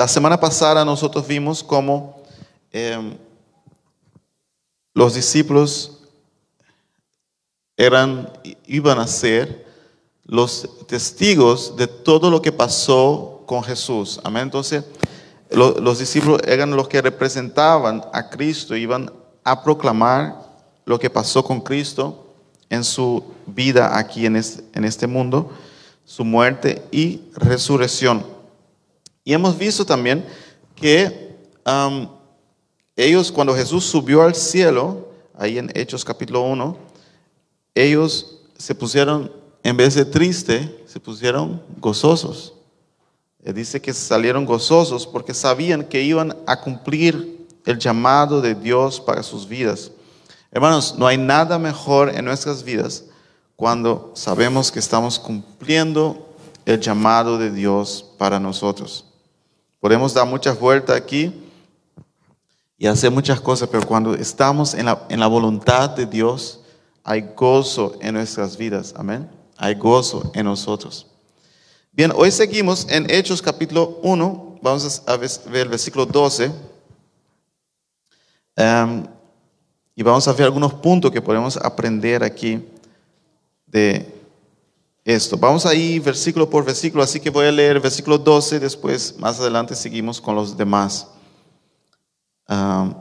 la semana pasada nosotros vimos cómo em, los discípulos eran, iban a ser los testigos de todo lo que pasó con Jesús. Amén. Entonces, los discípulos eran los que representaban a Cristo, iban a proclamar lo que pasó con Cristo en su vida aquí en este, mundo, su muerte y resurrección. Y hemos visto también que ellos, cuando Jesús subió al cielo, ahí en Hechos capítulo 1, ellos se pusieron, en vez de triste, se pusieron gozosos. Dice que salieron gozosos porque sabían que iban a cumplir el llamado de Dios para sus vidas. Hermanos, no hay nada mejor en nuestras vidas cuando sabemos que estamos cumpliendo el llamado de Dios para nosotros. Podemos dar muchas vueltas aquí y hacer muchas cosas, pero cuando estamos en la, en la voluntad de Dios, hay gozo en nuestras vidas. Amén. Hay gozo en nosotros. Bien, hoy seguimos en Hechos capítulo 1. Vamos a ver el versículo 12. Em, y vamos a ver algunos puntos que podemos aprender aquí de esto. Vamos a ir versículo por versículo, así que voy a leer versículo 12, después más adelante seguimos con los demás. Em,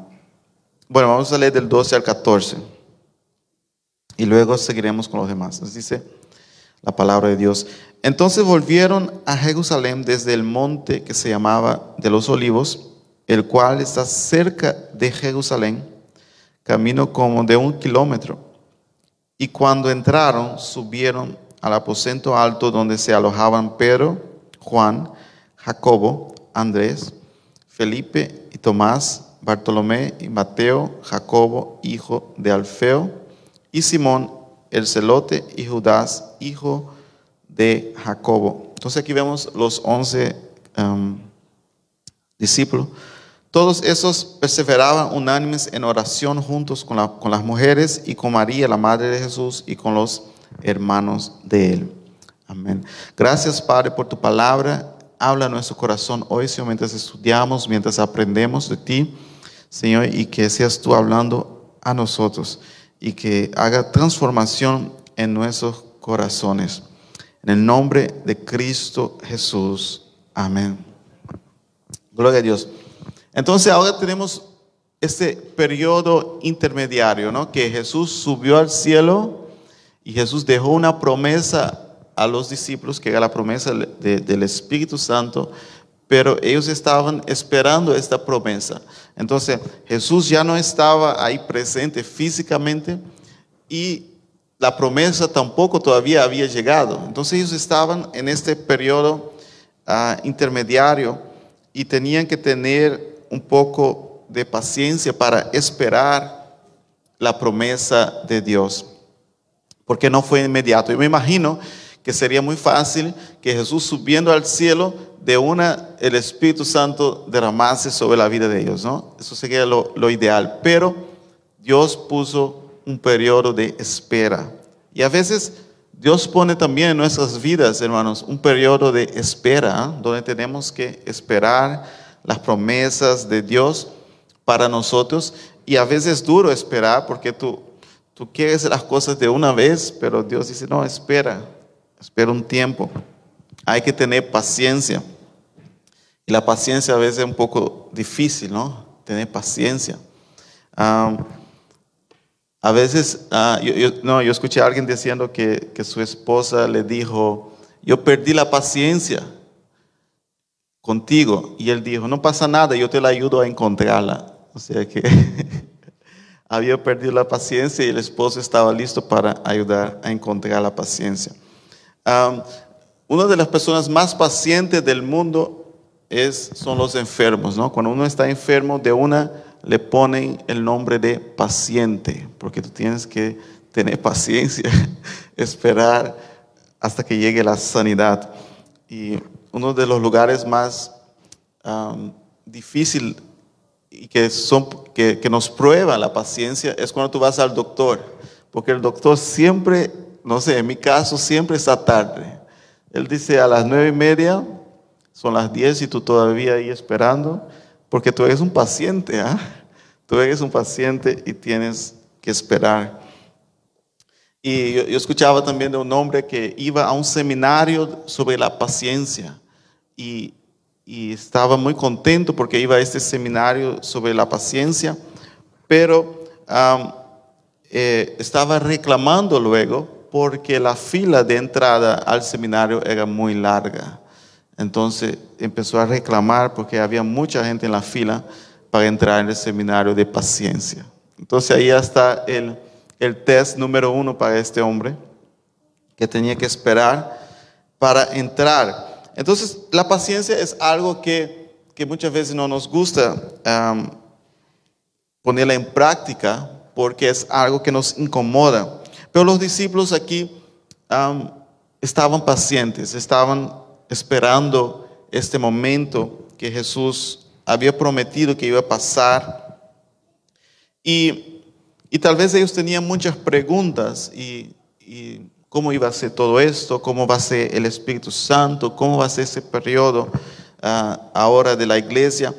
bueno, vamos a leer del 12 al 14 y luego seguiremos con los demás. Nos dice la palabra de Dios. Entonces volvieron a Jerusalén desde el monte que se llamaba de los olivos, el cual está cerca de Jerusalén, camino como de un kilómetro. Y cuando entraron, subieron al aposento alto donde se alojaban Pedro, Juan, Jacobo, Andrés, Felipe y Tomás, Bartolomé y Mateo, Jacobo, hijo de Alfeo, y Simón, el celote, y Judas, hijo de Jacobo. Entonces aquí vemos los once um, discípulos. Todos esos perseveraban unánimes en oración juntos con, con, las mujeres y con María, la Madre de Jesús, y con los hermanos de él. Amén. Gracias, Padre, por tu palabra. Habla a nuestro corazón hoy, Señor, mientras estudiamos, mientras aprendemos de ti, Señor, y que seas tú hablando a nosotros y que haga transformación en nuestros corazones. En el nombre de Cristo Jesús. Amén. Gloria a Dios. Entonces ahora tenemos este periodo intermediario, ¿no? Que Jesús subió al cielo y Jesús dejó una promesa a los discípulos, que era la promesa del Espíritu Santo, pero ellos estaban esperando esta promesa. Entonces Jesús ya no estaba ahí presente físicamente y la promesa tampoco todavía había llegado. Entonces ellos estaban en este periodo ah, intermediario y tenían que tener un poco de paciencia para esperar la promesa de Dios, porque no fue inmediato. Yo me imagino que sería muy fácil que Jesús subiendo al cielo de una el Espíritu Santo derramase sobre la vida de ellos, ¿no? Eso sería lo, ideal, pero Dios puso un periodo de espera. Y a veces Dios pone también en nuestras vidas, hermanos, un periodo de espera, ¿ah? donde tenemos que esperar las promesas de Dios para nosotros. Y a veces es duro esperar porque tú, tú quieres las cosas de una vez, pero Dios dice, no, espera, espera un tiempo. Hay que tener paciencia. Y la paciencia a veces es un poco difícil, ¿no? Tener paciencia. A veces, ah, yo, no, yo escuché a alguien diciendo que, que su esposa le dijo, yo perdí la paciencia contigo. Y él dijo, no pasa nada, yo te la ayudo a encontrarla. O sea que había perdido la paciencia y el esposo estaba listo para ayudar a encontrar la paciencia. una de las personas más pacientes del mundo es, son los enfermos, ¿no? Cuando uno está enfermo de una le ponen el nombre de paciente, porque tú tienes que tener paciencia, esperar hasta que llegue la sanidad. Y uno de los lugares más difíciles y que, son, que, que nos prueba la paciencia es cuando tú vas al doctor, porque el doctor siempre, no sé, en mi caso siempre está tarde. Él dice a las nueve y media Son las 10 y tú todavía ahí esperando, porque tú eres un paciente, ¿ah? Tú eres un paciente y tienes que esperar. Y yo, escuchaba también de un hombre que iba a un seminario sobre la paciencia y, estaba muy contento porque iba a este seminario sobre la paciencia, pero eh, estaba reclamando luego porque la fila de entrada al seminario era muy larga. Entonces empezó a reclamar porque había mucha gente en la fila para entrar en el seminario de paciencia. Entonces ahí está el, el test número uno para este hombre, que tenía que esperar para entrar. Entonces la paciencia es algo que, que muchas veces no nos gusta ponerla en práctica porque es algo que nos incomoda. Pero los discípulos aquí estaban pacientes, estaban esperando este momento que Jesús había prometido que iba a pasar. Y, tal vez ellos tenían muchas preguntas y, cómo iba a ser todo esto, cómo va a ser el Espíritu Santo, cómo va a ser ese periodo ah, ahora de la iglesia.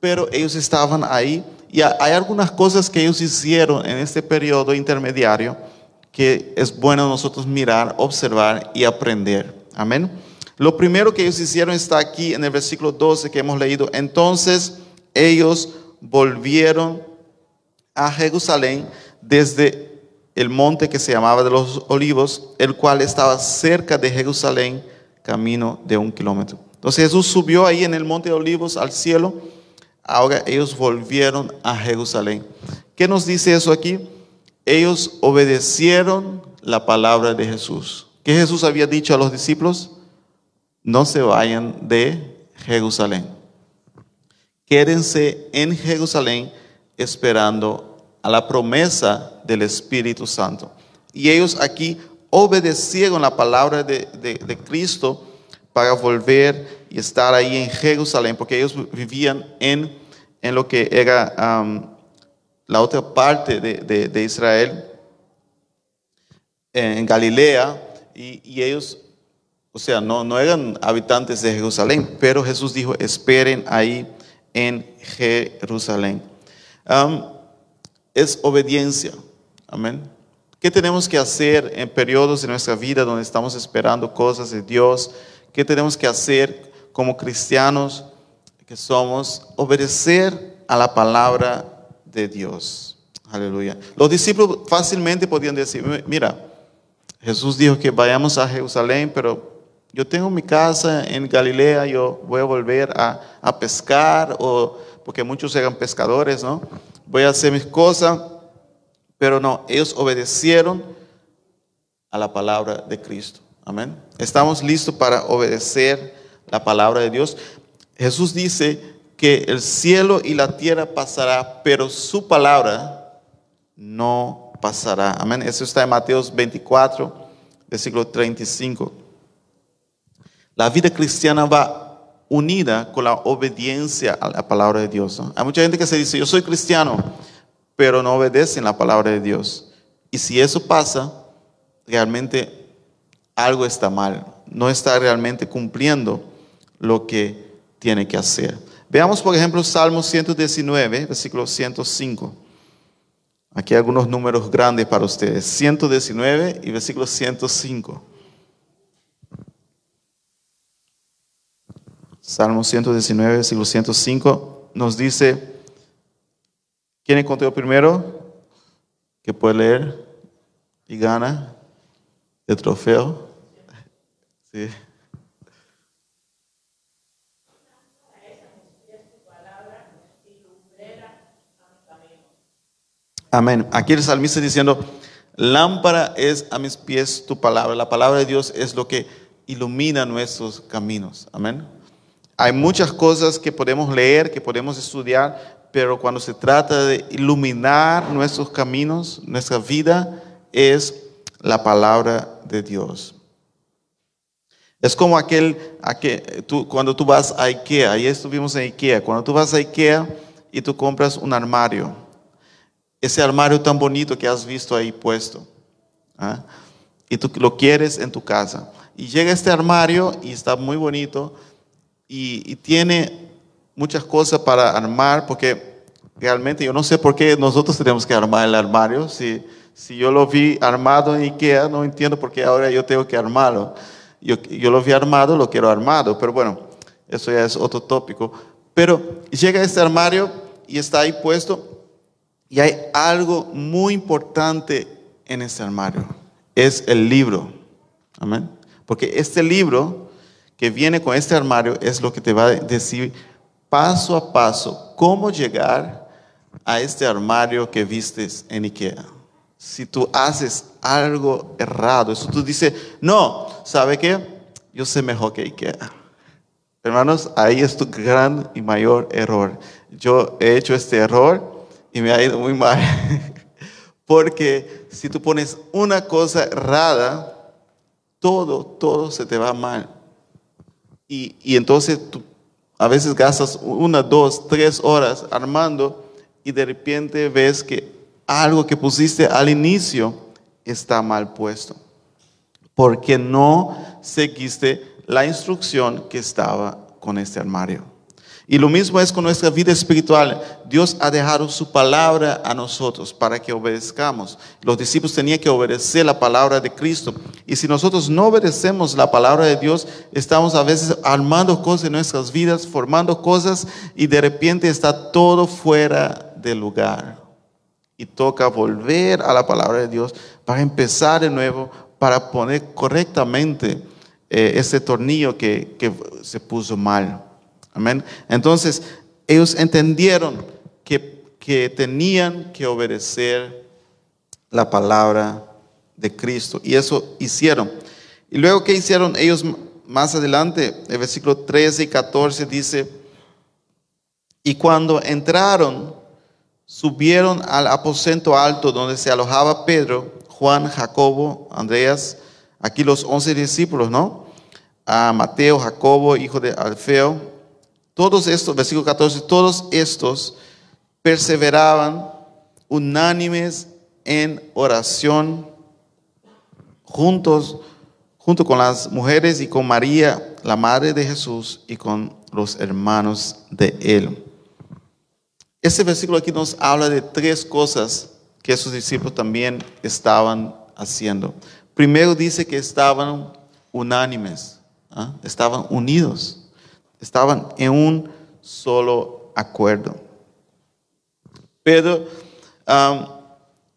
Pero ellos estaban ahí y hay algunas cosas que ellos hicieron en este periodo intermediario que es bueno nosotros mirar, observar y aprender. Amén. Lo primero que ellos hicieron está aquí en el versículo 12 que hemos leído. Entonces ellos volvieron a Jerusalén desde el monte que se llamaba de los olivos, el cual estaba cerca de Jerusalén, camino de un kilómetro. Entonces Jesús subió ahí en el monte de olivos al cielo. Ahora ellos volvieron a Jerusalén. ¿Qué nos dice eso aquí? Ellos obedecieron la palabra de Jesús. ¿Qué Jesús había dicho a los discípulos? no se vayan de Jerusalén. Quédense en Jerusalén esperando a la promesa del Espíritu Santo. Y ellos aquí obedecieron la palabra de, Cristo para volver y estar ahí en Jerusalén, porque ellos vivían en, en lo que era la otra parte de, Israel, en Galilea, y, y ellos o sea, no, no eran habitantes de Jerusalén, pero Jesús dijo, esperen ahí en Jerusalén. es obediencia. Amén. ¿Qué tenemos que hacer en periodos de nuestra vida donde estamos esperando cosas de Dios? ¿Qué tenemos que hacer como cristianos que somos? Obedecer a la palabra de Dios. Aleluya. Los discípulos fácilmente podían decir, mira, Jesús dijo que vayamos a Jerusalén, pero yo tengo mi casa en Galilea, yo voy a volver a, pescar, o, porque muchos eran pescadores, ¿no? Voy a hacer mis cosas, pero no, ellos obedecieron a la palabra de Cristo. Amén. Estamos listos para obedecer la palabra de Dios. Jesús dice que el cielo y la tierra pasará, pero su palabra no pasará. Amén. Eso está en Mateos 24, versículo 35. La vida cristiana va unida con la obediencia a la palabra de Dios. Hay mucha gente que se dice, yo soy cristiano, pero no obedecen la palabra de Dios. Y si eso pasa, realmente algo está mal. No está realmente cumpliendo lo que tiene que hacer. Veamos, por ejemplo, Salmo 119, versículo 105. Aquí hay algunos números grandes para ustedes. 119 y versículo 105. Salmo 119, versículo 105, nos dice, ¿quién encontró primero? Que puede leer y gana el trofeo. Sí. Amén. Aquí el salmista diciendo, lámpara es a mis pies tu palabra. La palabra de Dios es lo que ilumina nuestros caminos. Amén. Hay muchas cosas que podemos leer, que podemos estudiar, pero cuando se trata de iluminar nuestros caminos, nuestra vida, es la palabra de Dios. Es como aquel, cuando tú vas a Ikea, ahí estuvimos en Ikea, cuando tú vas a Ikea y tú compras un armario, ese armario tan bonito que has visto ahí puesto, ¿ah? y tú lo quieres en tu casa, y llega este armario y está muy bonito, y, tiene muchas cosas para armar, porque realmente yo no sé por qué nosotros tenemos que armar el armario. Si, si yo lo vi armado en Ikea, no entiendo por qué ahora yo tengo que armarlo. Yo, yo lo vi armado, lo quiero armado, pero bueno, eso ya es otro tópico. Pero llega este armario y está ahí puesto y hay algo muy importante en este armario. Es el libro. Amén. Porque este libro que viene con este armario es lo que te va a decir paso a paso cómo llegar a este armario que vistes en Ikea. Si tú haces algo errado, eso tú dices, no, ¿sabe qué? Yo sé mejor que Ikea. Hermanos, ahí es tu gran y mayor error. Yo he hecho este error y me ha ido muy mal. Porque si tú pones una cosa errada, todo, todo se te va mal. Y, entonces tú a veces gastas una, dos, tres horas armando y de repente ves que algo que pusiste al inicio está mal puesto. Porque no seguiste la instrucción que estaba con este armario. Y lo mismo es con nuestra vida espiritual. Dios ha dejado su palabra a nosotros para que obedezcamos. Los discípulos tenían que obedecer la palabra de Cristo. Y si nosotros no obedecemos la palabra de Dios, estamos a veces armando cosas en nuestras vidas, formando cosas y de repente está todo fuera de lugar. Y toca volver a la palabra de Dios para empezar de nuevo, para poner correctamente eh, ese tornillo que, que se puso mal. Amén. Entonces, ellos entendieron que, que tenían que obedecer la palabra de Cristo. Y eso hicieron. Y luego, ¿qué hicieron ellos más adelante? El versículo 13 y 14 dice, y cuando entraron, subieron al aposento alto donde se alojaba Pedro, Juan, Jacobo, Andreas, aquí los once discípulos, ¿no? A Mateo, Jacobo, hijo de Alfeo, todos estos, versículo 14, todos estos perseveraban unánimes en oración juntos, junto con las mujeres y con María, la madre de Jesús, y con los hermanos de él. Este versículo aquí nos habla de tres cosas que esos discípulos también estaban haciendo. Primero dice que estaban unánimes, ¿ah? estaban unidos. Estaban en un solo acuerdo. Pedro,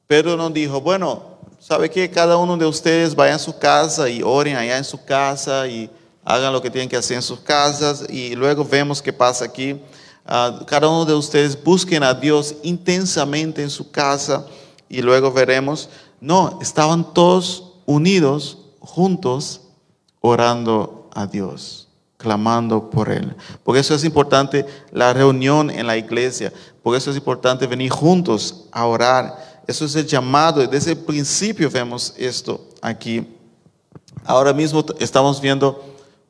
Pedro nos dijo, bueno, ¿sabe que Cada uno de ustedes vaya a su casa y oren allá en su casa y hagan lo que tienen que hacer en sus casas y luego vemos qué pasa aquí. Ah, cada uno de ustedes busquen a Dios intensamente en su casa y luego veremos. No, estaban todos unidos, juntos, orando a Dios clamando por Él. Por eso es importante la reunión en la iglesia. Por eso es importante venir juntos a orar. Eso es el llamado. Desde el principio vemos esto aquí. Ahora mismo estamos viendo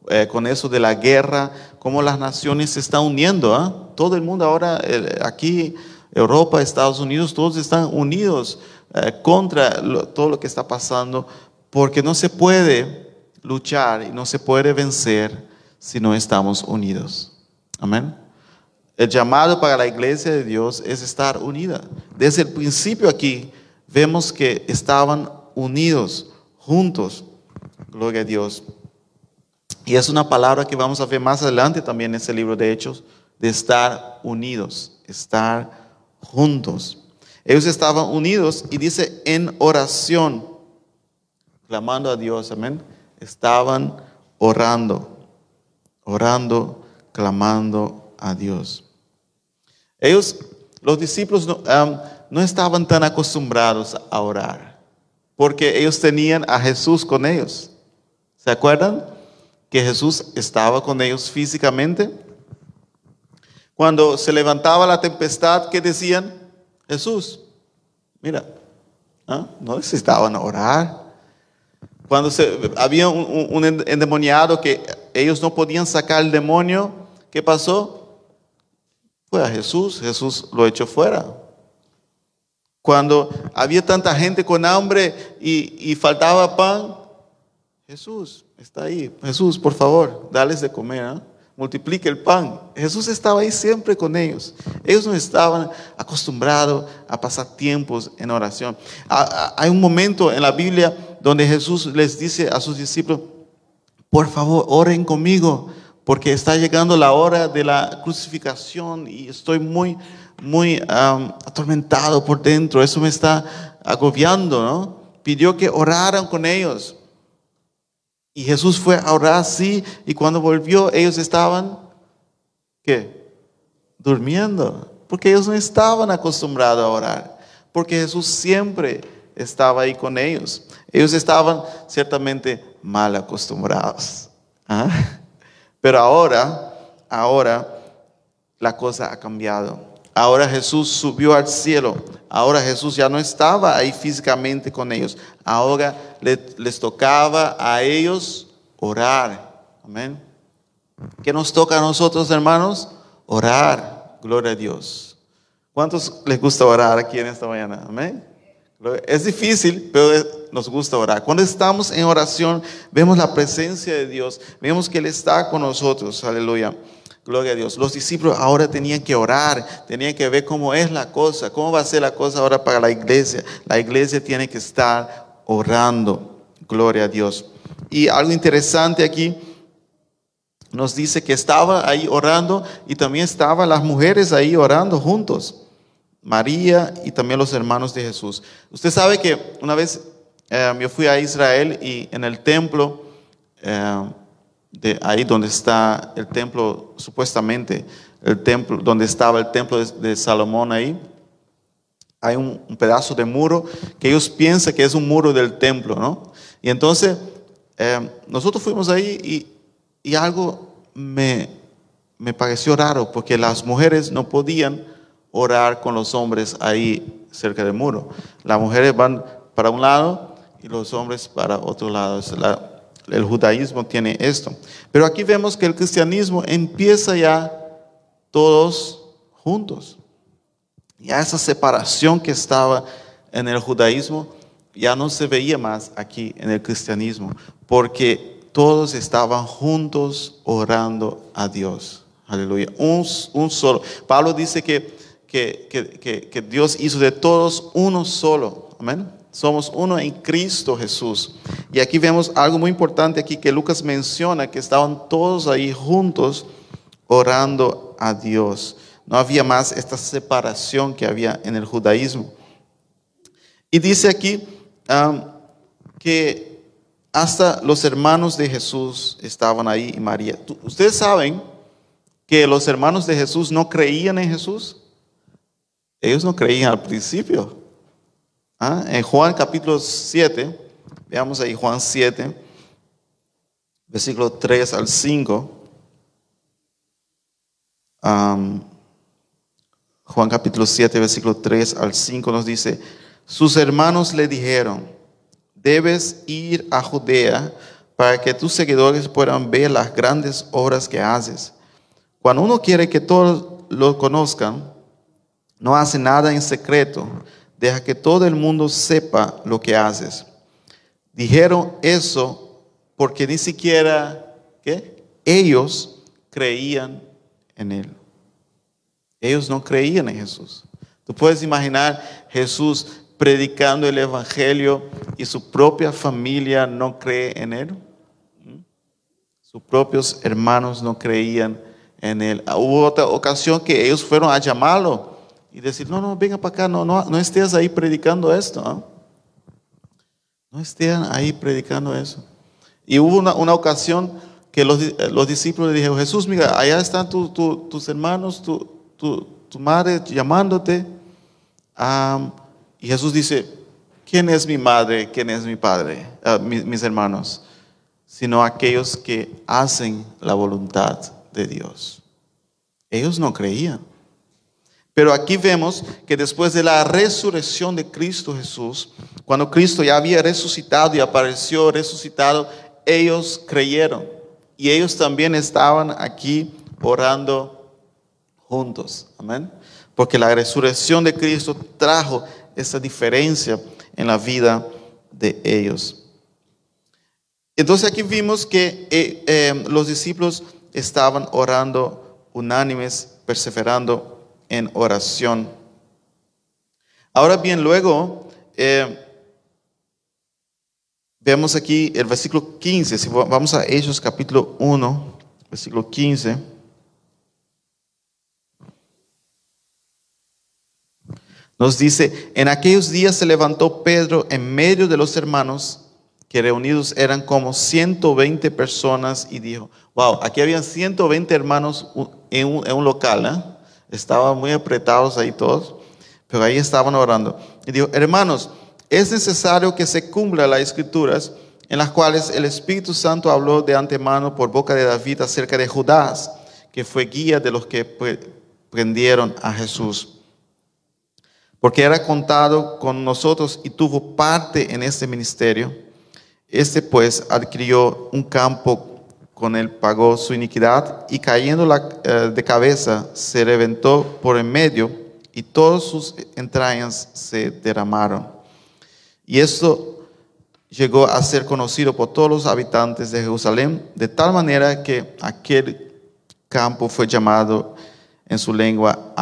eh, con eso de la guerra, cómo las naciones se están uniendo. ¿ah? Todo el mundo ahora, aquí, Europa, Estados Unidos, todos están unidos eh, contra todo lo que está pasando, porque no se puede luchar y no se puede vencer si no estamos unidos. Amén. El llamado para la iglesia de Dios es estar unida. Desde el principio aquí vemos que estaban unidos, juntos. Gloria a Dios. Y es una palabra que vamos a ver más adelante también en ese libro de Hechos, de estar unidos, estar juntos. Ellos estaban unidos y dice en oración, clamando a Dios, amén. Estaban orando orando, clamando a Dios. Ellos, los discípulos, no, estaban tan acostumbrados a orar, porque ellos tenían a Jesús con ellos. ¿Se acuerdan? Que Jesús estaba con ellos físicamente. Cuando se levantaba la tempestad, ¿qué decían? Jesús, mira, ¿ah? no necesitaban orar. Cuando se, había un, endemoniado que ellos no podían sacar el demonio, ¿qué pasó? Fue a Jesús, Jesús lo echó fuera. Cuando había tanta gente con hambre y, faltaba pan, Jesús está ahí. Jesús, por favor, dales de comer. ¿ah? multiplique el pan. Jesús estaba ahí siempre con ellos. Ellos no estaban acostumbrados a pasar tiempos en oración. Hay un momento en la Biblia donde Jesús les dice a sus discípulos, por favor, oren conmigo, porque está llegando la hora de la crucificación y estoy muy, muy atormentado por dentro. Eso me está agobiando, ¿no? Pidió que oraran con ellos. Y Jesús fue a orar así y cuando volvió ellos estaban, ¿qué? Durmiendo, porque ellos no estaban acostumbrados a orar, porque Jesús siempre estaba ahí con ellos. Ellos estaban ciertamente mal acostumbrados. ¿ah? Pero ahora, ahora la cosa ha cambiado. Ahora Jesús subió al cielo. Ahora Jesús ya no estaba ahí físicamente con ellos. Ahora les, tocaba a ellos orar. Amén. ¿Qué nos toca a nosotros, hermanos? Orar. Gloria a Dios. ¿Cuántos les gusta orar aquí en esta mañana? Amén. Es difícil, pero nos gusta orar. Cuando estamos en oración, vemos la presencia de Dios, vemos que Él está con nosotros. Aleluya. Gloria a Dios. Los discípulos ahora tenían que orar, tenían que ver cómo es la cosa, cómo va a ser la cosa ahora para la iglesia. La iglesia tiene que estar orando. Gloria a Dios. Y algo interesante aquí nos dice que estaba ahí orando y también estaban las mujeres ahí orando juntos. María y también los hermanos de Jesús. Usted sabe que una vez eh, yo fui a Israel y en el templo, eh, de ahí donde está el templo, supuestamente, el templo, donde estaba el templo de, Salomón ahí, hay un, pedazo de muro que ellos piensan que es un muro del templo, ¿no? Y entonces eh, nosotros fuimos ahí y, y algo me, me pareció raro porque las mujeres no podían orar con los hombres ahí cerca del muro. Las mujeres van para un lado y los hombres para otro lado. el judaísmo tiene esto. Pero aquí vemos que el cristianismo empieza ya todos juntos. Ya esa separación que estaba en el judaísmo ya no se veía más aquí en el cristianismo, porque todos estaban juntos orando a Dios. Aleluya. Un, un solo. Pablo dice que que, Dios hizo de todos uno solo. Amén. Somos uno en Cristo Jesús. Y aquí vemos algo muy importante aquí que Lucas menciona, que estaban todos ahí juntos orando a Dios. No había más esta separación que había en el judaísmo. Y dice aquí um, que hasta los hermanos de Jesús estaban ahí y María. Ustedes saben que los hermanos de Jesús no creían en Jesús. Ellos no creían al principio. ¿Ah? En Juan capítulo 7, veamos ahí Juan 7, versículo 3 al 5. Juan capítulo 7, versículo 3 al 5 nos dice, sus hermanos le dijeron, debes ir a Judea para que tus seguidores puedan ver las grandes obras que haces. Cuando uno quiere que todos lo conozcan, no hace nada en secreto. Deja que todo el mundo sepa lo que haces. Dijeron eso porque ni siquiera ¿qué? ellos creían en él. Ellos no creían en Jesús. Tú puedes imaginar Jesús predicando el Evangelio y su propia familia no cree en él. Sus propios hermanos no creían en él. Hubo otra ocasión que ellos fueron a llamarlo y decir, no, no, venga para acá, no, no, no estés ahí predicando esto. ¿no? no estén ahí predicando eso. Y hubo una, ocasión que los, los, discípulos le dijeron, Jesús, mira, allá están tus hermanos, tu, tu, madre llamándote. y Jesús dice, ¿quién es mi madre? ¿Quién es mi padre? Ah, mis hermanos. Sino aquellos que hacen la voluntad de Dios. Ellos no creían. Pero aquí vemos que después de la resurrección de Cristo Jesús, cuando Cristo ya había resucitado y apareció resucitado, ellos creyeron. Y ellos también estaban aquí orando juntos. Amén. Porque la resurrección de Cristo trajo esa diferencia en la vida de ellos. Entonces aquí vimos que eh, eh, los discípulos estaban orando unánimes, perseverando en oración. Ahora bien, luego eh, vemos aquí el versículo 15, si vamos a Hechos capítulo 1, versículo 15. Nos dice, en aquellos días se levantó Pedro en medio de los hermanos, que reunidos eran como 120 personas, y dijo, wow, aquí habían 120 hermanos en un, local, ¿eh? Estaban muy apretados ahí todos, pero ahí estaban orando. Y dijo, hermanos, es necesario que se cumplan las escrituras en las cuales el Espíritu Santo habló de antemano por boca de David acerca de Judas, que fue guía de los que prendieron a Jesús porque era contado con nosotros y tuvo parte en este ministerio. Este pues adquirió un campo con él, pagó su iniquidad y cayendo eh, de cabeza se reventó por en medio y todas sus entrañas se derramaron. Y esto llegó a ser conocido por todos los habitantes de Jerusalén, de tal manera que aquel campo fue llamado en su lengua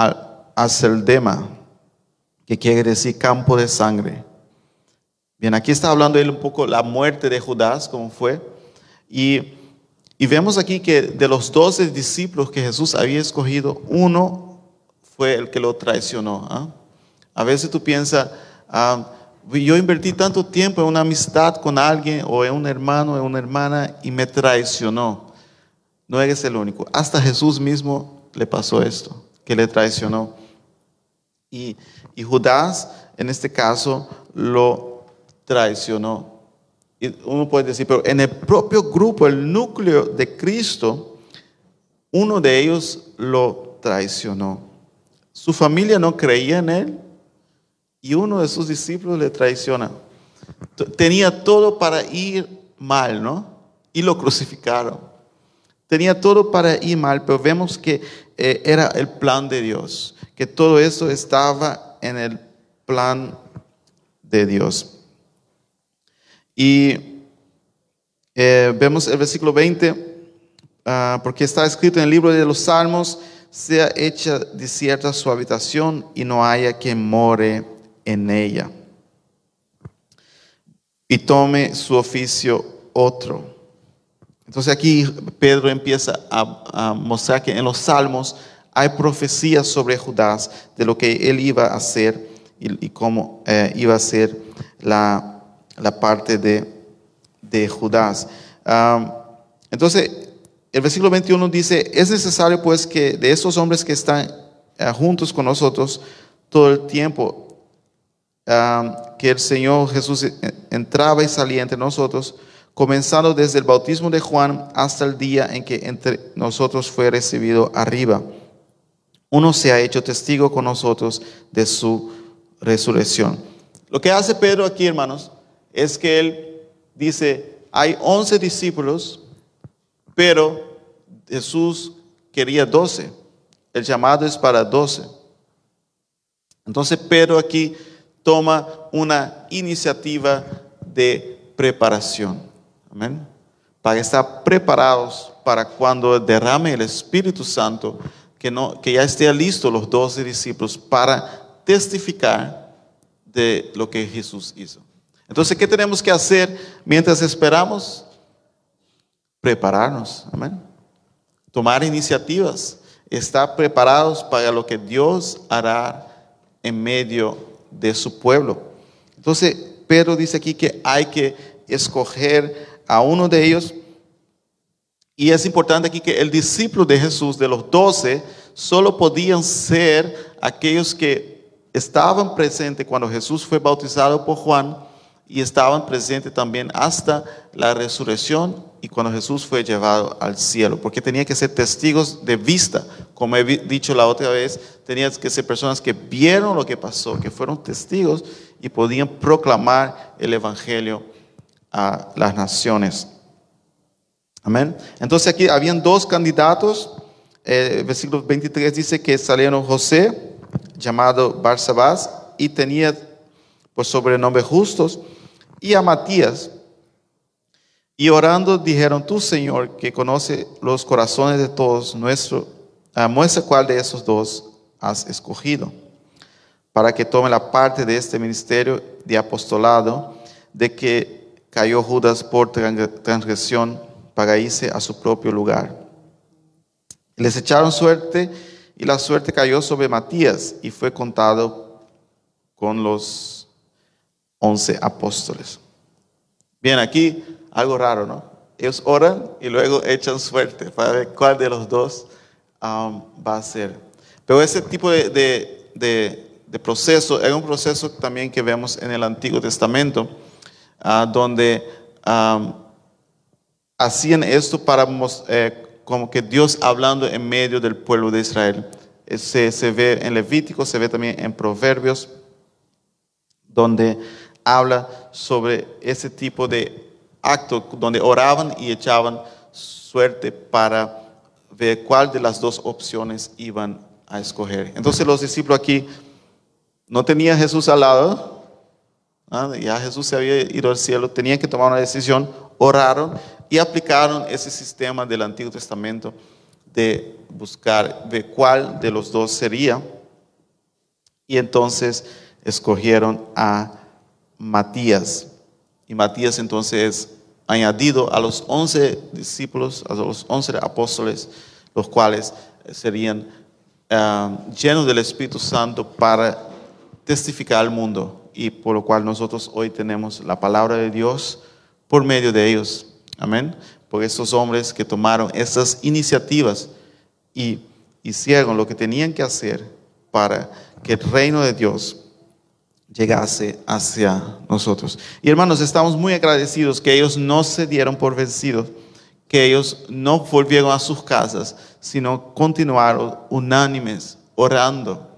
Aceldema que quiere decir campo de sangre. Bien, aquí está hablando él un poco la muerte de Judas, cómo fue. Y, vemos aquí que de los doce discípulos que Jesús había escogido, uno fue el que lo traicionó. ¿ah? A veces tú piensas, ah, yo invertí tanto tiempo en una amistad con alguien o en un hermano, en una hermana y me traicionó. No eres el único. Hasta Jesús mismo le pasó esto, que le traicionó. Y, y Judas, en este caso, lo traicionó. Uno puede decir, pero en el propio grupo, el núcleo de Cristo, uno de ellos lo traicionó. Su familia no creía en él y uno de sus discípulos le traiciona. Tenía todo para ir mal, ¿no? Y lo crucificaron. Tenía todo para ir mal, pero vemos que eh, era el plan de Dios, que todo eso estaba en el plan de Dios. Y eh, vemos el versículo 20, ah, porque está escrito en el libro de los Salmos, sea hecha desierta su habitación y no haya quien more en ella. Y tome su oficio otro. Entonces aquí Pedro empieza a, mostrar que en los Salmos hay profecías sobre Judas de lo que él iba a hacer y, cómo eh, iba a ser la, parte de, de Judas. entonces, el versículo 21 dice, es necesario pues que de esos hombres que están eh, juntos con nosotros todo el tiempo, que el Señor Jesús eh, entraba y salía entre nosotros, comenzando desde el bautismo de Juan hasta el día en que entre nosotros fue recibido arriba uno se ha hecho testigo con nosotros de su resurrección. Lo que hace Pedro aquí, hermanos, es que él dice, hay once discípulos, pero Jesús quería doce. El llamado es para doce. Entonces Pedro aquí toma una iniciativa de preparación. Amén. Para estar preparados para cuando derrame el Espíritu Santo que, no, que ya estén listos los doce discípulos para testificar de lo que Jesús hizo. Entonces, ¿qué tenemos que hacer mientras esperamos? Prepararnos, amén. Tomar iniciativas, estar preparados para lo que Dios hará en medio de su pueblo. Entonces, Pedro dice aquí que hay que escoger a uno de ellos y es importante aquí que el discípulo de Jesús, de los doce, solo podían ser aquellos que estaban presentes cuando Jesús fue bautizado por Juan y estaban presentes también hasta la resurrección y cuando Jesús fue llevado al cielo, porque tenía que ser testigos de vista, como he dicho la otra vez, tenían que ser personas que vieron lo que pasó, que fueron testigos y podían proclamar el Evangelio a las naciones. Amén. Entonces aquí habían dos candidatos. Versículo 23 dice que salieron José, llamado Barsabás, y tenía por sobrenombre justos, y a Matías. Y orando dijeron, tú Señor, que conoce los corazones de todos, nuestro, muestra cuál de esos dos has escogido, para que tome la parte de este ministerio de apostolado, de que cayó Judas por transgresión para irse a su propio lugar. Les echaron suerte y la suerte cayó sobre Matías y fue contado con los once apóstoles. Bien, aquí algo raro, ¿no? Ellos oran y luego echan suerte para ver cuál de los dos um, va a ser. Pero ese tipo de, de, proceso es un proceso también que vemos en el Antiguo Testamento, uh, donde um, hacían esto para eh, como que Dios hablando en medio del pueblo de Israel. Se, se ve en Levítico, se ve también en Proverbios, donde habla sobre ese tipo de acto donde oraban y echaban suerte para ver cuál de las dos opciones iban a escoger. Entonces los discípulos aquí no tenían Jesús al lado, ya Jesús se había ido al cielo, tenían que tomar una decisión, oraron y aplicaron ese sistema del Antiguo Testamento de buscar de cuál de los dos sería. Y entonces escogieron a Matías. Y Matías entonces añadido a los once discípulos, a los once apóstoles, los cuales serían ah, llenos del Espíritu Santo para testificar al mundo y por lo cual nosotros hoy tenemos la palabra de Dios por medio de ellos. Amén. Por estos hombres que tomaron estas iniciativas y hicieron lo que tenían que hacer para que el reino de Dios llegase hacia nosotros. Y hermanos, estamos muy agradecidos que ellos no se dieron por vencidos, que ellos no volvieron a sus casas, sino continuaron unánimes, orando,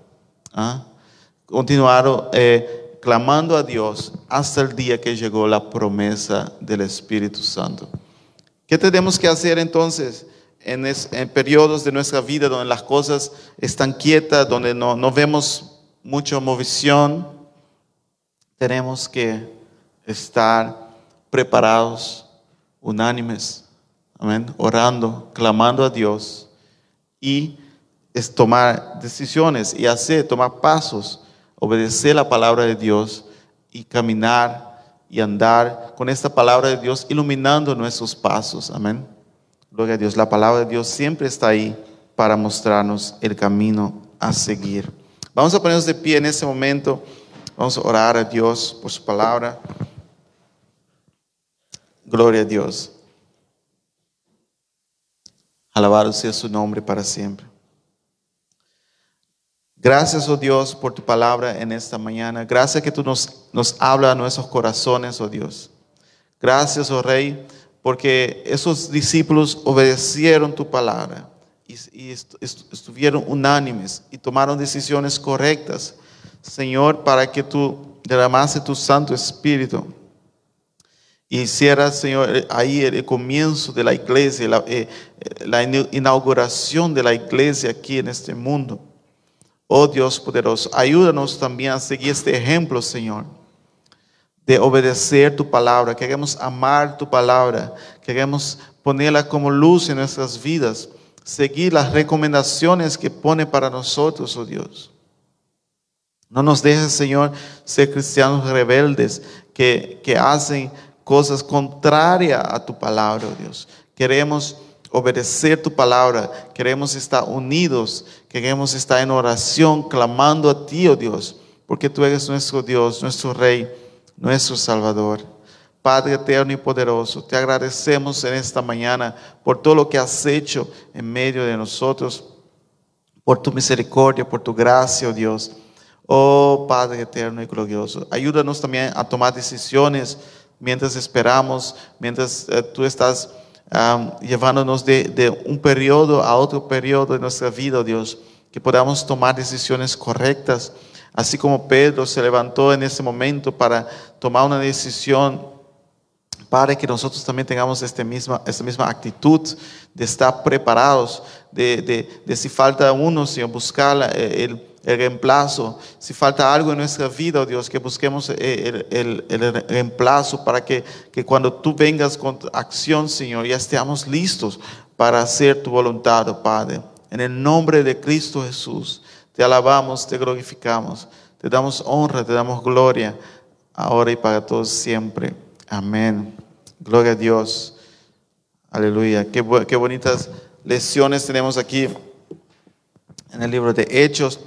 ¿ah? continuaron eh, clamando a Dios hasta el día que llegó la promesa del Espíritu Santo. ¿Qué tenemos que hacer entonces? En, en, periodos de nuestra vida donde las cosas están quietas, donde no, vemos mucha movición, tenemos que estar preparados, unánimes, amén, orando, clamando a Dios y es tomar decisiones y hacer, tomar pasos, obedecer la palabra de Dios y caminar y andar con esta palabra de Dios iluminando nuestros pasos. Amén. Gloria a Dios. La palabra de Dios siempre está ahí para mostrarnos el camino a seguir. Vamos a ponernos de pie en este momento. Vamos a orar a Dios por su palabra. Gloria a Dios. Alabado sea su nombre para siempre. Gracias, oh Dios, por tu palabra en esta mañana. Gracias que tú nos, nos hablas a nuestros corazones, oh Dios. Gracias, oh Rey, porque esos discípulos obedecieron tu palabra y, y estuvieron unánimes y tomaron decisiones correctas Señor, para que tú derramase tu Santo Espíritu y hicieras, Señor, ahí el comienzo de la iglesia, la, eh, la inauguración de la iglesia aquí en este mundo. Oh Dios poderoso, ayúdanos también a seguir este ejemplo, Señor, de obedecer tu palabra. Queremos amar tu palabra, queremos ponerla como luz en nuestras vidas, seguir las recomendaciones que pone para nosotros, oh Dios. No nos dejes, Señor, ser cristianos rebeldes que, que hacen cosas contrarias a tu palabra, oh Dios. Queremos obedecer tu palabra, queremos estar unidos, queremos estar en oración, clamando a ti, oh Dios, porque tú eres nuestro Dios, nuestro Rey, nuestro Salvador. Padre eterno y poderoso, te agradecemos en esta mañana por todo lo que has hecho en medio de nosotros, por tu misericordia, por tu gracia, oh Dios. Oh Padre eterno y glorioso, ayúdanos también a tomar decisiones mientras esperamos, mientras eh, tú estás llevándonos de, un periodo a otro periodo de nuestra vida, Dios, que podamos tomar decisiones correctas, así como Pedro se levantó en ese momento para tomar una decisión para que nosotros también tengamos esta misma, esta misma actitud de estar preparados, de, de, de si falta uno, Señor, buscar el, el reemplazo. Si falta algo en nuestra vida, oh Dios, que busquemos el, el- el reemplazo para que, que cuando tú vengas con acción, Señor, ya estemos listos para hacer tu voluntad, oh Padre. En el nombre de Cristo Jesús, te alabamos, te glorificamos, te damos honra, te damos gloria, ahora y para todos siempre. Amén. Gloria a Dios. Aleluya. Qué, qué bonitas lecciones tenemos aquí en el libro de Hechos.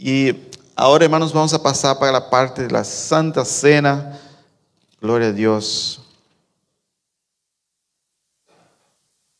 Y ahora, hermanos, vamos a pasar para la parte de la Santa Cena. Gloria a Dios.